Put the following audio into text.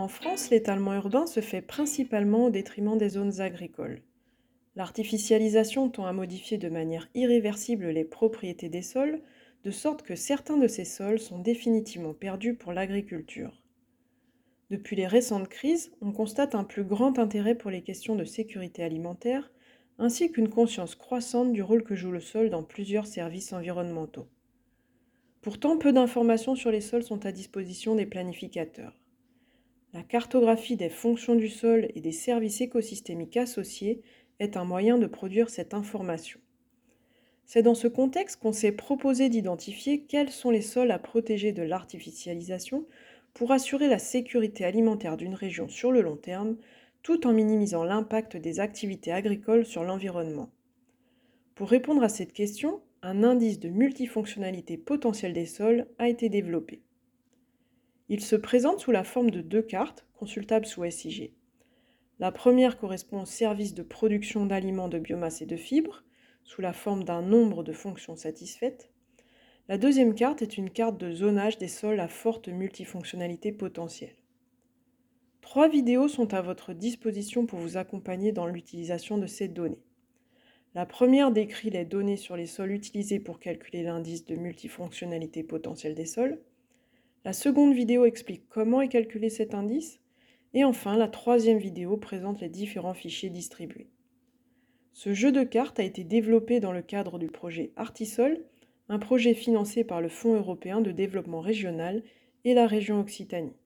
En France, l'étalement urbain se fait principalement au détriment des zones agricoles. L'artificialisation tend à modifier de manière irréversible les propriétés des sols, de sorte que certains de ces sols sont définitivement perdus pour l'agriculture. Depuis les récentes crises, on constate un plus grand intérêt pour les questions de sécurité alimentaire, ainsi qu'une conscience croissante du rôle que joue le sol dans plusieurs services environnementaux. Pourtant, peu d'informations sur les sols sont à disposition des planificateurs. La cartographie des fonctions du sol et des services écosystémiques associés est un moyen de produire cette information. C'est dans ce contexte qu'on s'est proposé d'identifier quels sont les sols à protéger de l'artificialisation pour assurer la sécurité alimentaire d'une région sur le long terme, tout en minimisant l'impact des activités agricoles sur l'environnement. Pour répondre à cette question, un indice de multifonctionnalité potentielle des sols a été développé. Il se présente sous la forme de deux cartes, consultables sous SIG. La première correspond au service de production d'aliments de biomasse et de fibres, sous la forme d'un nombre de fonctions satisfaites. La deuxième carte est une carte de zonage des sols à forte multifonctionnalité potentielle. Trois vidéos sont à votre disposition pour vous accompagner dans l'utilisation de ces données. La première décrit les données sur les sols utilisés pour calculer l'indice de multifonctionnalité potentielle des sols. La seconde vidéo explique comment est calculé cet indice. Et enfin, la troisième vidéo présente les différents fichiers distribués. Ce jeu de cartes a été développé dans le cadre du projet Artisol, un projet financé par le Fonds européen de développement régional et la région Occitanie.